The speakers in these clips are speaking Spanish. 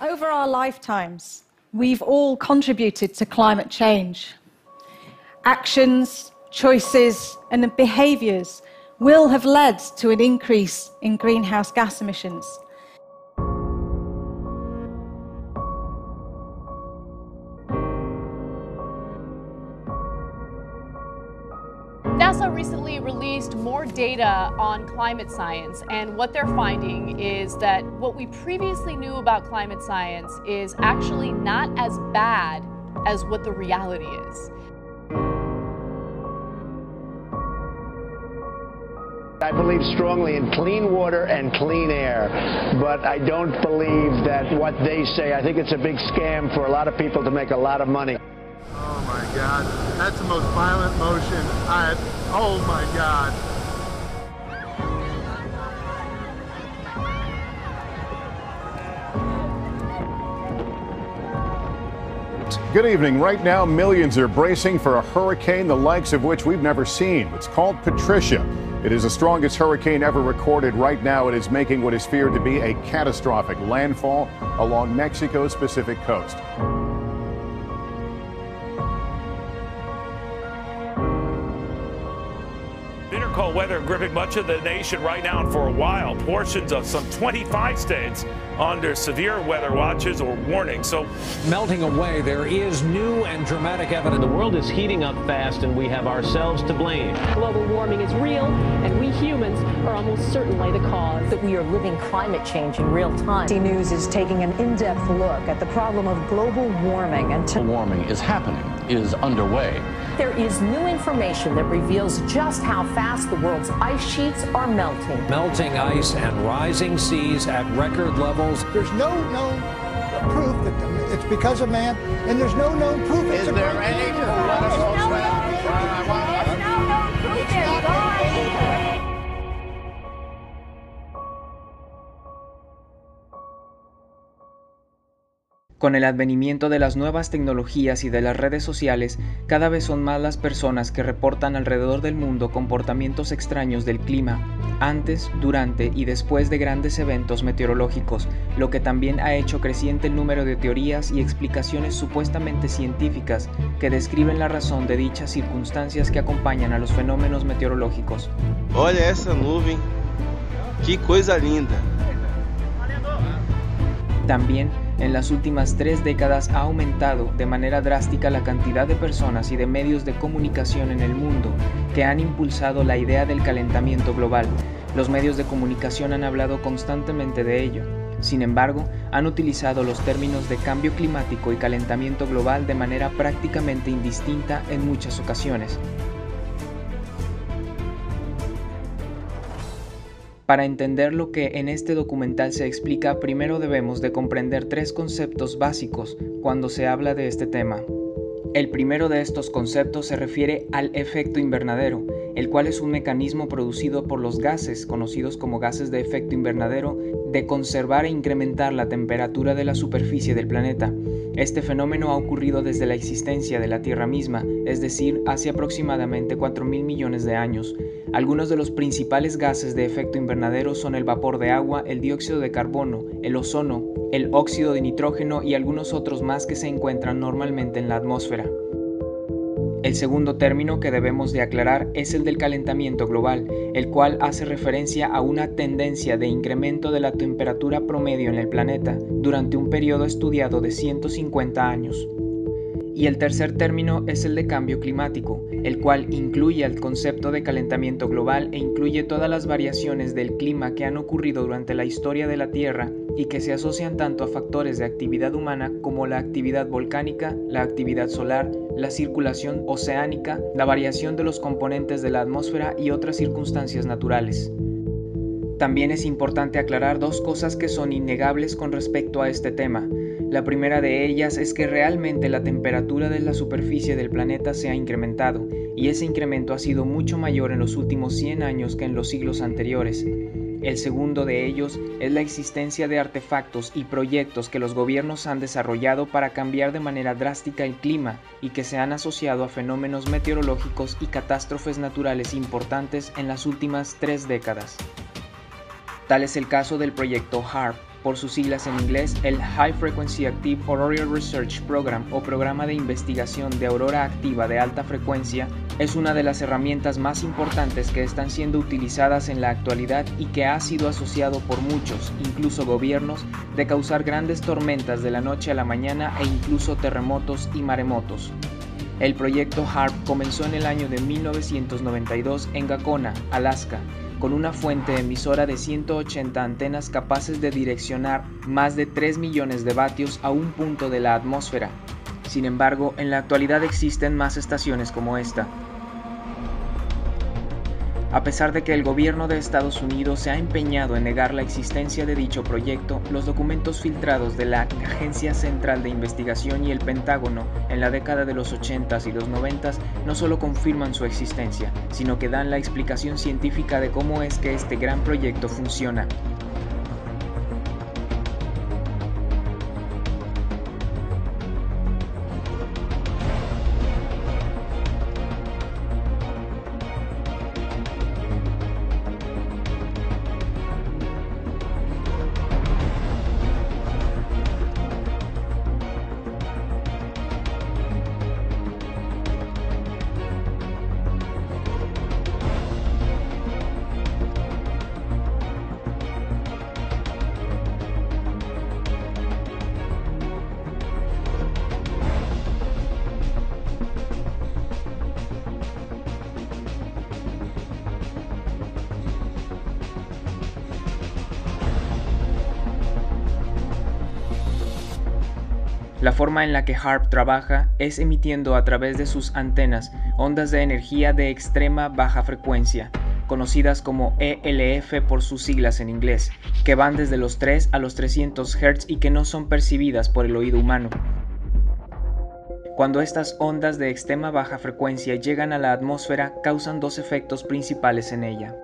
Over our lifetimes, we've all contributed to climate change. Actions, choices, and behaviours will have led to an increase in greenhouse gas emissions. More data on climate science, and what they're finding is that what we previously knew about climate science is actually not as bad as what the reality is. I believe strongly in clean water and clean air, but I don't believe that what they say, I think it's a big scam for a lot of people to make a lot of money. Oh my God, that's the most violent motion I've, oh my God. Good evening. Right now, millions are bracing for a hurricane the likes of which we've never seen. It's called Patricia. It is the strongest hurricane ever recorded. Right now, it is making what is feared to be a catastrophic landfall along Mexico's Pacific coast. Bitter cold weather gripping much of the nation right now and for a while. Portions of some 25 states under severe weather watches or warnings. So melting away, there is new and dramatic evidence. The world is heating up fast and we have ourselves to blame. Global warming is real and we humans are almost certainly the cause. That we are living climate change in real time. C News is taking an in-depth look at the problem of global warming and global warming is happening, is underway. There is new information that reveals just how fast the world's ice sheets are melting. Melting ice and rising seas at record levels. There's no known proof that it's because of man, and there's no known proof it's Is there any Con el advenimiento de las nuevas tecnologías y de las redes sociales, cada vez son más las personas que reportan alrededor del mundo comportamientos extraños del clima, antes, durante y después de grandes eventos meteorológicos, lo que también ha hecho creciente el número de teorías y explicaciones supuestamente científicas que describen la razón de dichas circunstancias que acompañan a los fenómenos meteorológicos. Olha essa nuvem, que coisa linda. También en las últimas tres décadas ha aumentado de manera drástica la cantidad de personas y de medios de comunicación en el mundo que han impulsado la idea del calentamiento global. Los medios de comunicación han hablado constantemente de ello. Sin embargo, han utilizado los términos de cambio climático y calentamiento global de manera prácticamente indistinta en muchas ocasiones. Para entender lo que en este documental se explica, primero debemos de comprender tres conceptos básicos cuando se habla de este tema. El primero de estos conceptos se refiere al efecto invernadero, el cual es un mecanismo producido por los gases, conocidos como gases de efecto invernadero, de conservar e incrementar la temperatura de la superficie del planeta. Este fenómeno ha ocurrido desde la existencia de la Tierra misma, es decir, hace aproximadamente 4.000 millones de años. Algunos de los principales gases de efecto invernadero son el vapor de agua, el dióxido de carbono, el ozono, el óxido de nitrógeno y algunos otros más que se encuentran normalmente en la atmósfera. El segundo término que debemos de aclarar es el del calentamiento global, el cual hace referencia a una tendencia de incremento de la temperatura promedio en el planeta durante un periodo estudiado de 150 años. Y el tercer término es el de cambio climático, el cual incluye el concepto de calentamiento global e incluye todas las variaciones del clima que han ocurrido durante la historia de la Tierra y que se asocian tanto a factores de actividad humana como la actividad volcánica, la actividad solar, la circulación oceánica, la variación de los componentes de la atmósfera y otras circunstancias naturales. También es importante aclarar dos cosas que son innegables con respecto a este tema. La primera de ellas es que realmente la temperatura de la superficie del planeta se ha incrementado, y ese incremento ha sido mucho mayor en los últimos 100 años que en los siglos anteriores. El segundo de ellos es la existencia de artefactos y proyectos que los gobiernos han desarrollado para cambiar de manera drástica el clima y que se han asociado a fenómenos meteorológicos y catástrofes naturales importantes en las últimas tres décadas. Tal es el caso del proyecto HARP, por sus siglas en inglés el High Frequency Active Auroral Research Program o Programa de Investigación de Aurora Activa de Alta Frecuencia, es una de las herramientas más importantes que están siendo utilizadas en la actualidad y que ha sido asociado por muchos, incluso gobiernos, de causar grandes tormentas de la noche a la mañana e incluso terremotos y maremotos. El proyecto HARP comenzó en el año de 1992 en Gacona, Alaska, con una fuente emisora de 180 antenas capaces de direccionar más de 3 millones de vatios a un punto de la atmósfera. Sin embargo, en la actualidad existen más estaciones como esta, a pesar de que el gobierno de Estados Unidos se ha empeñado en negar la existencia de dicho proyecto, los documentos filtrados de la Agencia Central de Investigación y el Pentágono en la década de los 80s y los 90s no solo confirman su existencia, sino que dan la explicación científica de cómo es que este gran proyecto funciona. La forma en la que HARP trabaja es emitiendo a través de sus antenas ondas de energía de extrema baja frecuencia, conocidas como ELF por sus siglas en inglés, que van desde los 3 a los 300 Hz y que no son percibidas por el oído humano. Cuando estas ondas de extrema baja frecuencia llegan a la atmósfera, causan dos efectos principales en ella.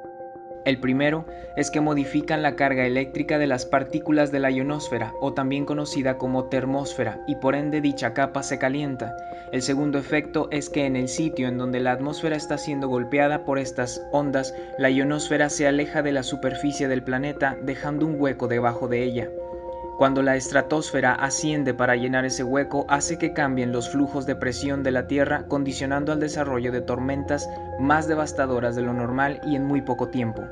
El primero es que modifican la carga eléctrica de las partículas de la ionosfera, o también conocida como termósfera, y por ende dicha capa se calienta. El segundo efecto es que en el sitio en donde la atmósfera está siendo golpeada por estas ondas, la ionosfera se aleja de la superficie del planeta, dejando un hueco debajo de ella. Cuando la estratosfera asciende para llenar ese hueco, hace que cambien los flujos de presión de la Tierra, condicionando al desarrollo de tormentas más devastadoras de lo normal y en muy poco tiempo.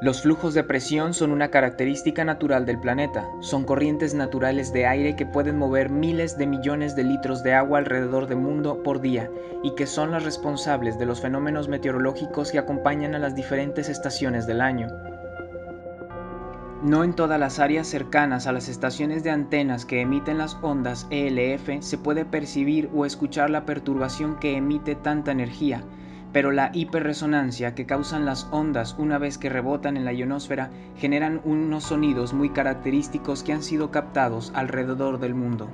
Los flujos de presión son una característica natural del planeta, son corrientes naturales de aire que pueden mover miles de millones de litros de agua alrededor del mundo por día y que son las responsables de los fenómenos meteorológicos que acompañan a las diferentes estaciones del año. No en todas las áreas cercanas a las estaciones de antenas que emiten las ondas ELF se puede percibir o escuchar la perturbación que emite tanta energía, pero la hiperresonancia que causan las ondas una vez que rebotan en la ionosfera generan unos sonidos muy característicos que han sido captados alrededor del mundo.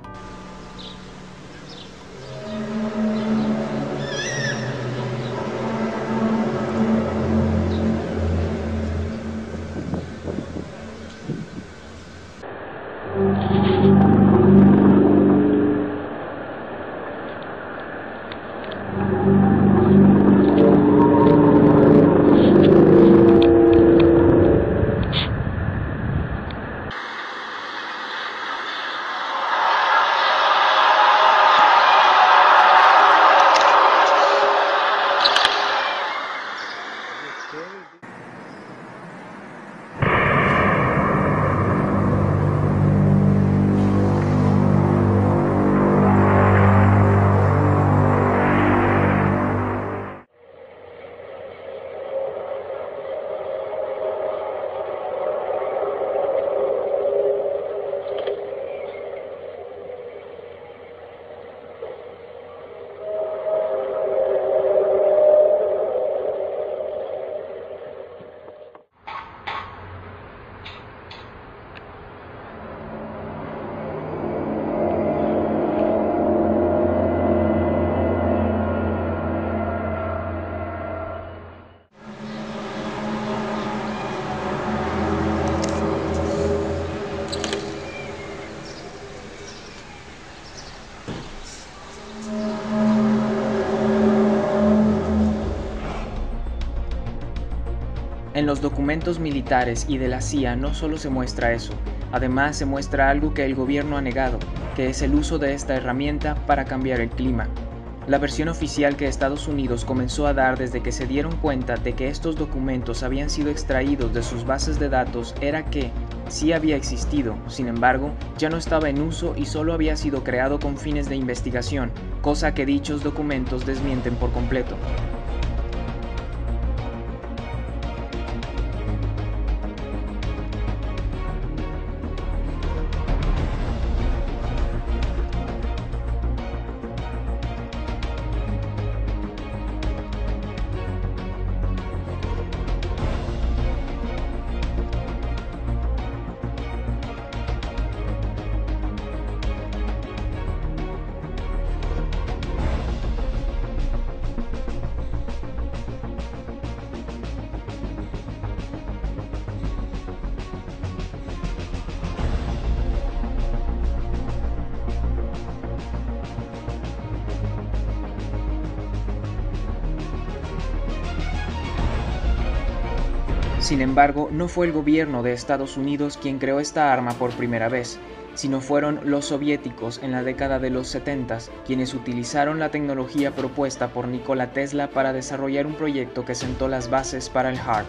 En los documentos militares y de la CIA no solo se muestra eso, Además, se muestra algo que el gobierno ha negado, que es el uso de esta herramienta para cambiar el clima. La versión oficial que Estados Unidos comenzó a dar desde que se dieron cuenta de que estos documentos habían sido extraídos de sus bases de datos era que sí había existido, sin embargo, ya no estaba en uso y solo había sido creado con fines de investigación, cosa que dichos documentos desmienten por completo. Sin embargo, no fue el gobierno de Estados Unidos quien creó esta arma por primera vez, sino fueron los soviéticos en la década de los 70 quienes utilizaron la tecnología propuesta por Nikola Tesla para desarrollar un proyecto que sentó las bases para el HARP.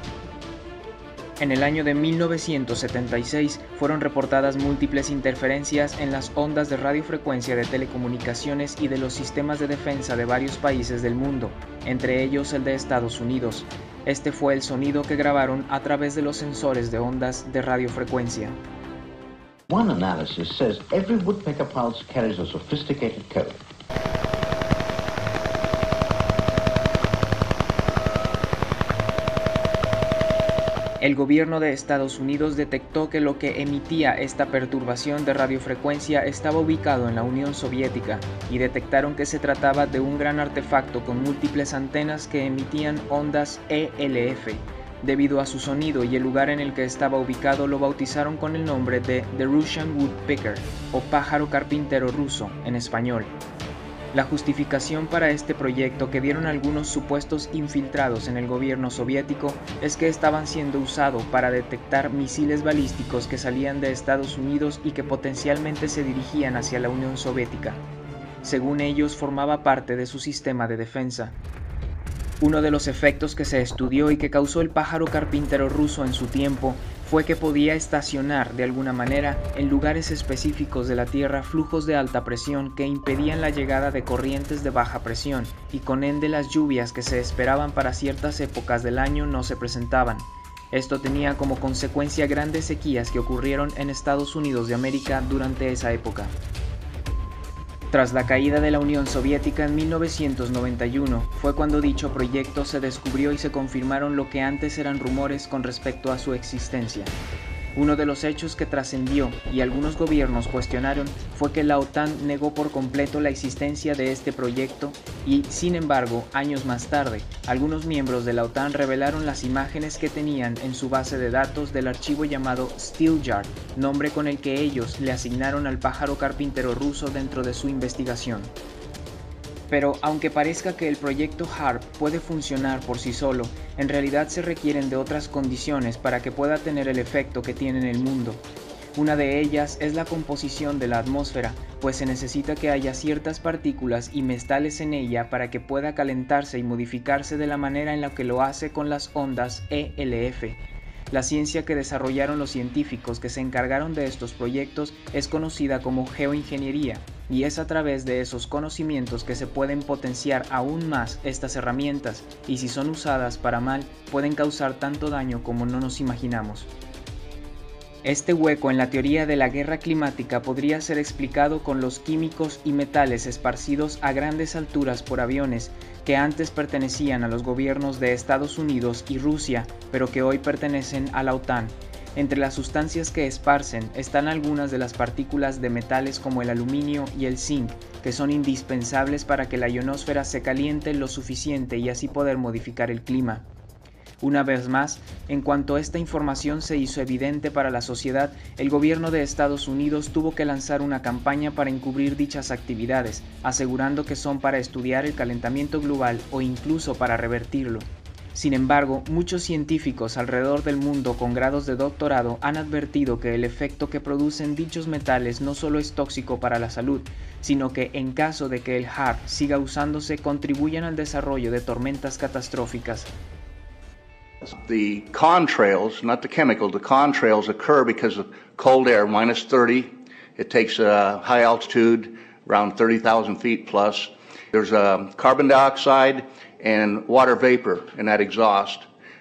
En el año de 1976 fueron reportadas múltiples interferencias en las ondas de radiofrecuencia de telecomunicaciones y de los sistemas de defensa de varios países del mundo, entre ellos el de Estados Unidos. Este fue el sonido que grabaron a través de los sensores de ondas de radiofrecuencia. One analysis says every woodpecker pulse carries a sophisticated code. El gobierno de Estados Unidos detectó que lo que emitía esta perturbación de radiofrecuencia estaba ubicado en la Unión Soviética y detectaron que se trataba de un gran artefacto con múltiples antenas que emitían ondas ELF. Debido a su sonido y el lugar en el que estaba ubicado lo bautizaron con el nombre de The Russian Woodpecker o pájaro carpintero ruso en español. La justificación para este proyecto que dieron algunos supuestos infiltrados en el gobierno soviético es que estaban siendo usados para detectar misiles balísticos que salían de Estados Unidos y que potencialmente se dirigían hacia la Unión Soviética. Según ellos formaba parte de su sistema de defensa. Uno de los efectos que se estudió y que causó el pájaro carpintero ruso en su tiempo fue que podía estacionar de alguna manera en lugares específicos de la Tierra flujos de alta presión que impedían la llegada de corrientes de baja presión y con ende las lluvias que se esperaban para ciertas épocas del año no se presentaban. Esto tenía como consecuencia grandes sequías que ocurrieron en Estados Unidos de América durante esa época. Tras la caída de la Unión Soviética en 1991 fue cuando dicho proyecto se descubrió y se confirmaron lo que antes eran rumores con respecto a su existencia. Uno de los hechos que trascendió y algunos gobiernos cuestionaron fue que la OTAN negó por completo la existencia de este proyecto y, sin embargo, años más tarde, algunos miembros de la OTAN revelaron las imágenes que tenían en su base de datos del archivo llamado Steelyard, nombre con el que ellos le asignaron al pájaro carpintero ruso dentro de su investigación. Pero aunque parezca que el proyecto HARP puede funcionar por sí solo, en realidad se requieren de otras condiciones para que pueda tener el efecto que tiene en el mundo. Una de ellas es la composición de la atmósfera, pues se necesita que haya ciertas partículas y metales en ella para que pueda calentarse y modificarse de la manera en la que lo hace con las ondas ELF, la ciencia que desarrollaron los científicos que se encargaron de estos proyectos es conocida como geoingeniería y es a través de esos conocimientos que se pueden potenciar aún más estas herramientas y si son usadas para mal pueden causar tanto daño como no nos imaginamos. Este hueco en la teoría de la guerra climática podría ser explicado con los químicos y metales esparcidos a grandes alturas por aviones que antes pertenecían a los gobiernos de Estados Unidos y Rusia, pero que hoy pertenecen a la OTAN. Entre las sustancias que esparcen están algunas de las partículas de metales como el aluminio y el zinc, que son indispensables para que la ionosfera se caliente lo suficiente y así poder modificar el clima. Una vez más, en cuanto esta información se hizo evidente para la sociedad, el gobierno de Estados Unidos tuvo que lanzar una campaña para encubrir dichas actividades, asegurando que son para estudiar el calentamiento global o incluso para revertirlo. Sin embargo, muchos científicos alrededor del mundo con grados de doctorado han advertido que el efecto que producen dichos metales no solo es tóxico para la salud, sino que en caso de que el HAR siga usándose contribuyen al desarrollo de tormentas catastróficas. The contrails, not the chemical, the contrails occur because of cold air, minus 30. It takes a high altitude, around 30,000 feet plus. There's a carbon dioxide and water vapor in that exhaust.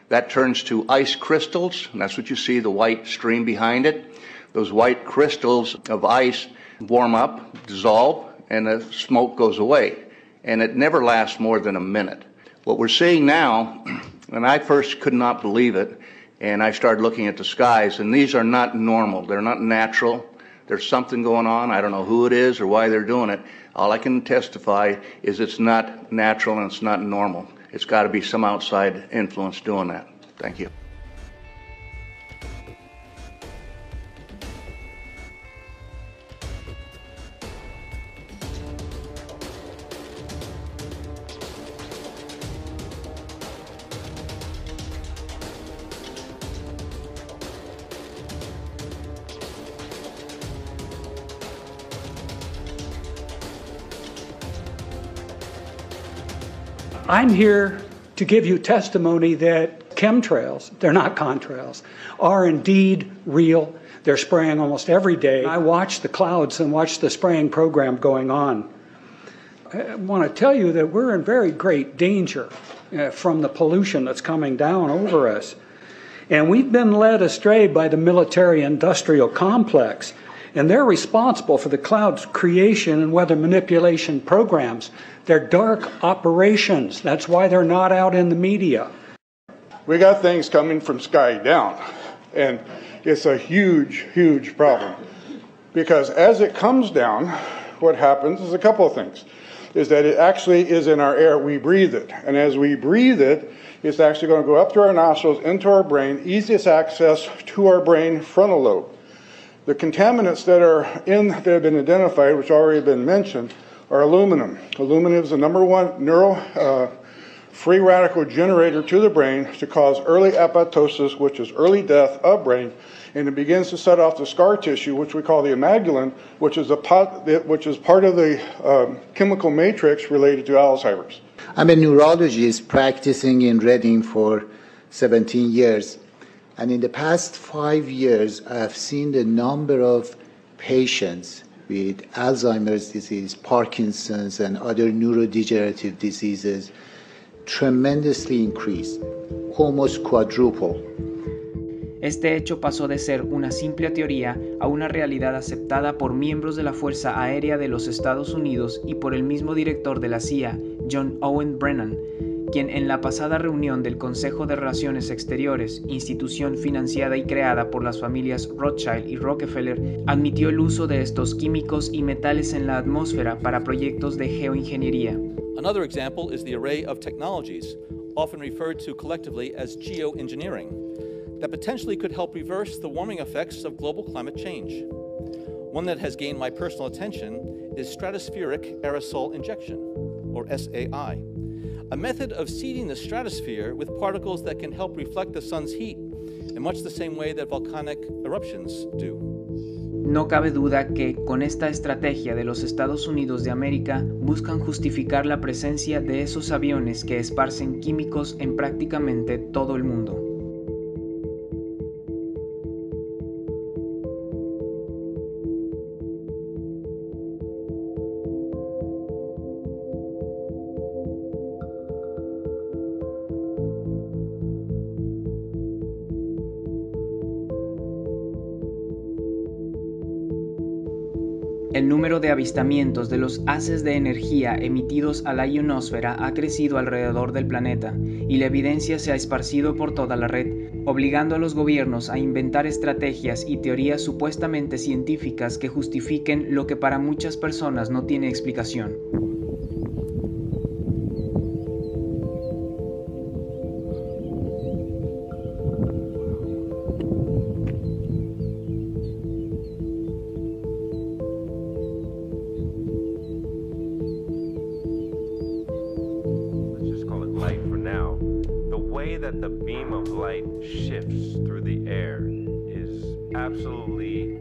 That turns to ice crystals, and that's what you see, the white stream behind it. Those white crystals of ice warm up, dissolve, and the smoke goes away. And it never lasts more than a minute. What we're seeing now, and I first could not believe it, and I started looking at the skies, and these are not normal. They're not natural. There's something going on. I don't know who it is or why they're doing it. All I can testify is it's not natural and it's not normal. It's got to be some outside influence doing that. Thank you. I'm here to give you testimony that chemtrails, they're not contrails, are indeed real. They're spraying almost every day. I watch the clouds and watch the spraying program going on. I want to tell you that we're in very great danger uh, from the pollution that's coming down over us. And we've been led astray by the military industrial complex and they're responsible for the cloud's creation and weather manipulation programs. They're dark operations. That's why they're not out in the media. We got things coming from sky down, and it's a huge, huge problem. Because as it comes down, what happens is a couple of things. Is that it actually is in our air, we breathe it. And as we breathe it, it's actually going to go up through our nostrils, into our brain, easiest access to our brain frontal lobe. The contaminants that are in that have been identified, which already been mentioned, are aluminum. Aluminum is the number one neuro uh, free radical generator to the brain to cause early apoptosis, which is early death of brain, and it begins to set off the scar tissue, which we call the amygdalin, which is a pot, which is part of the um, chemical matrix related to Alzheimer's. I'm a neurologist practicing in Reading for 17 years. And in the past five years, I have seen the number of patients with Alzheimer's disease, Parkinson's, and other neurodegenerative diseases tremendously increase, almost quadruple. Este hecho pasó de ser una simple teoría a una realidad aceptada por miembros de la Fuerza Aérea de los Estados Unidos y por el mismo director de la CIA, John Owen Brennan, quien en la pasada reunión del Consejo de Relaciones Exteriores, institución financiada y creada por las familias Rothschild y Rockefeller, admitió el uso de estos químicos y metales en la atmósfera para proyectos de geoingeniería. Another example is the array of technologies, often referred to collectively as geoengineering, that potentially could help reverse the warming effects of global climate change. One that has gained my personal attention is stratospheric aerosol injection, or SAI a method of seeding the stratosphere with particles that can help reflect the sun's heat in much the same way that volcanic eruptions do. No cabe duda que con esta estrategia de los Estados Unidos de América buscan justificar la presencia de esos aviones que esparcen químicos en prácticamente todo el mundo. De avistamientos de los haces de energía emitidos a la ionosfera ha crecido alrededor del planeta y la evidencia se ha esparcido por toda la red, obligando a los gobiernos a inventar estrategias y teorías supuestamente científicas que justifiquen lo que para muchas personas no tiene explicación. That the beam of light shifts through the air is absolutely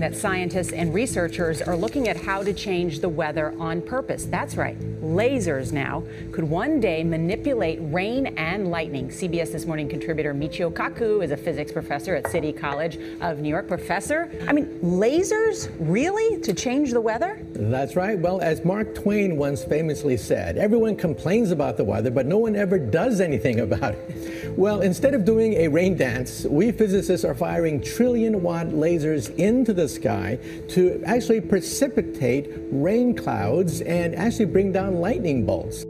that scientists and researchers are looking at how to change the weather on purpose. That's right, lasers now could one day manipulate rain and lightning. CBS This Morning contributor Michio Kaku is a physics professor at City College of New York. Professor, I mean, lasers really to change the weather? That's right. Well, as Mark Twain once famously said, everyone complains about the weather, but no one ever does anything about it. Well, instead of doing a rain dance, we physicists are firing trillion watt lasers into the sky to actually precipitate rain clouds and actually bring down lightning bolts.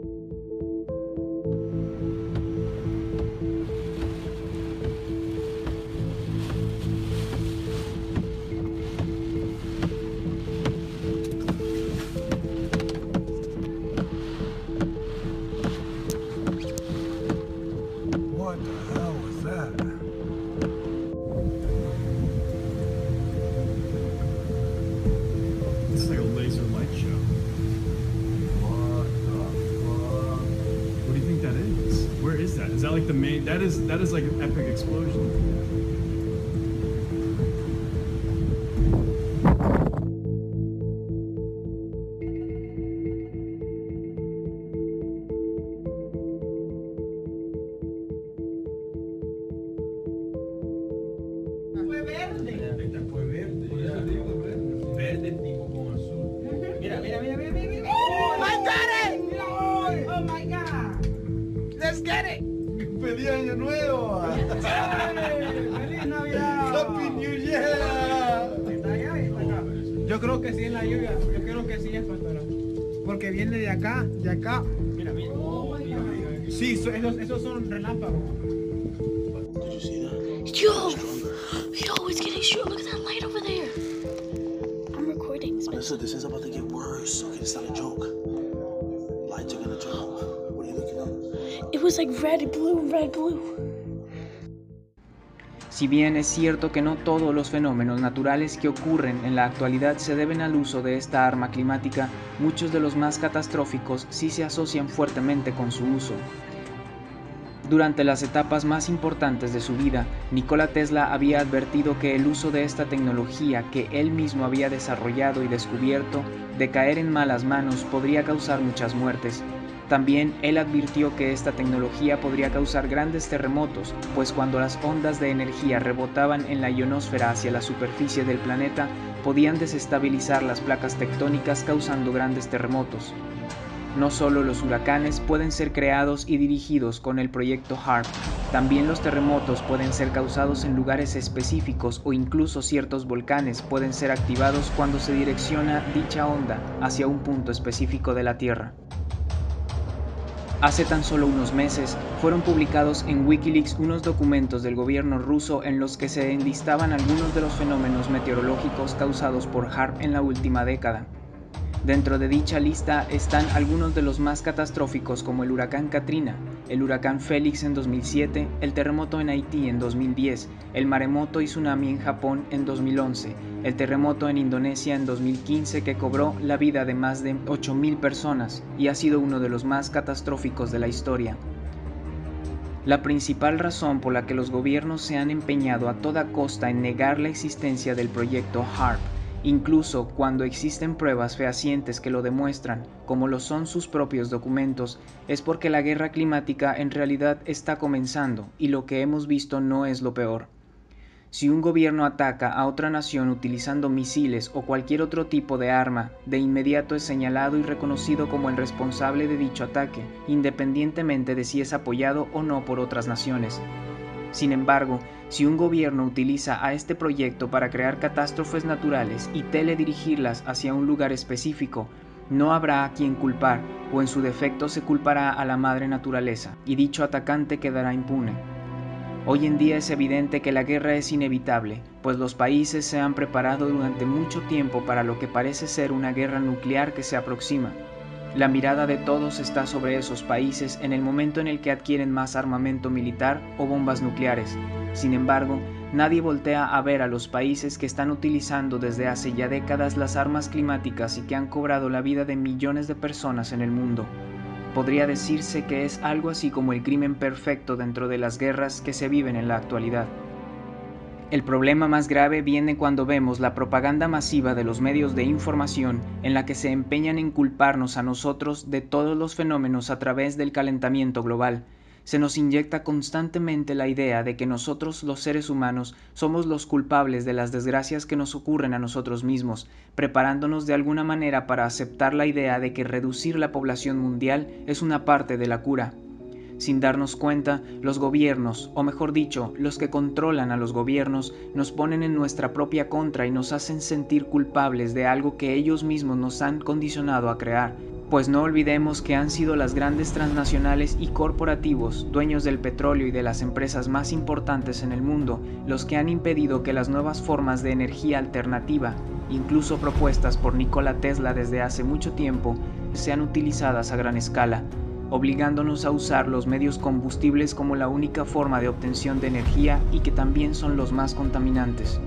Is? That? Is that like the main? That is that is like an epic explosion. Yo! Yo, it's getting short. Look at that light over there. I'm recording. Listen, this is about to get worse. Okay, it's not a joke. Lights are gonna drop. What are you looking at? It was like red, blue, red, blue. Si bien es cierto que no todos los fenómenos naturales que ocurren en la actualidad se deben al uso de esta arma climática, muchos de los más catastróficos sí se asocian fuertemente con su uso. Durante las etapas más importantes de su vida, Nikola Tesla había advertido que el uso de esta tecnología que él mismo había desarrollado y descubierto, de caer en malas manos, podría causar muchas muertes. También él advirtió que esta tecnología podría causar grandes terremotos, pues cuando las ondas de energía rebotaban en la ionosfera hacia la superficie del planeta, podían desestabilizar las placas tectónicas causando grandes terremotos. No solo los huracanes pueden ser creados y dirigidos con el proyecto HARP, también los terremotos pueden ser causados en lugares específicos o incluso ciertos volcanes pueden ser activados cuando se direcciona dicha onda hacia un punto específico de la Tierra. Hace tan solo unos meses fueron publicados en Wikileaks unos documentos del gobierno ruso en los que se enlistaban algunos de los fenómenos meteorológicos causados por HARP en la última década. Dentro de dicha lista están algunos de los más catastróficos como el huracán Katrina, el huracán Félix en 2007, el terremoto en Haití en 2010, el maremoto y tsunami en Japón en 2011, el terremoto en Indonesia en 2015 que cobró la vida de más de 8.000 personas y ha sido uno de los más catastróficos de la historia. La principal razón por la que los gobiernos se han empeñado a toda costa en negar la existencia del proyecto HARP incluso cuando existen pruebas fehacientes que lo demuestran, como lo son sus propios documentos, es porque la guerra climática en realidad está comenzando y lo que hemos visto no es lo peor. Si un gobierno ataca a otra nación utilizando misiles o cualquier otro tipo de arma, de inmediato es señalado y reconocido como el responsable de dicho ataque, independientemente de si es apoyado o no por otras naciones. Sin embargo, si un gobierno utiliza a este proyecto para crear catástrofes naturales y teledirigirlas hacia un lugar específico, no habrá a quien culpar o en su defecto se culpará a la madre naturaleza y dicho atacante quedará impune. Hoy en día es evidente que la guerra es inevitable, pues los países se han preparado durante mucho tiempo para lo que parece ser una guerra nuclear que se aproxima. La mirada de todos está sobre esos países en el momento en el que adquieren más armamento militar o bombas nucleares. Sin embargo, nadie voltea a ver a los países que están utilizando desde hace ya décadas las armas climáticas y que han cobrado la vida de millones de personas en el mundo. Podría decirse que es algo así como el crimen perfecto dentro de las guerras que se viven en la actualidad. El problema más grave viene cuando vemos la propaganda masiva de los medios de información en la que se empeñan en culparnos a nosotros de todos los fenómenos a través del calentamiento global. Se nos inyecta constantemente la idea de que nosotros los seres humanos somos los culpables de las desgracias que nos ocurren a nosotros mismos, preparándonos de alguna manera para aceptar la idea de que reducir la población mundial es una parte de la cura. Sin darnos cuenta, los gobiernos, o mejor dicho, los que controlan a los gobiernos, nos ponen en nuestra propia contra y nos hacen sentir culpables de algo que ellos mismos nos han condicionado a crear. Pues no olvidemos que han sido las grandes transnacionales y corporativos, dueños del petróleo y de las empresas más importantes en el mundo, los que han impedido que las nuevas formas de energía alternativa, incluso propuestas por Nikola Tesla desde hace mucho tiempo, sean utilizadas a gran escala, obligándonos a usar los medios combustibles como la única forma de obtención de energía y que también son los más contaminantes.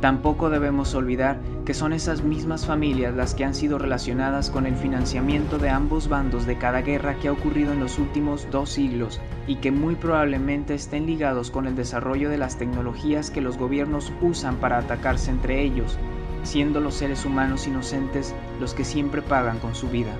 Tampoco debemos olvidar que son esas mismas familias las que han sido relacionadas con el financiamiento de ambos bandos de cada guerra que ha ocurrido en los últimos dos siglos y que muy probablemente estén ligados con el desarrollo de las tecnologías que los gobiernos usan para atacarse entre ellos, siendo los seres humanos inocentes los que siempre pagan con su vida.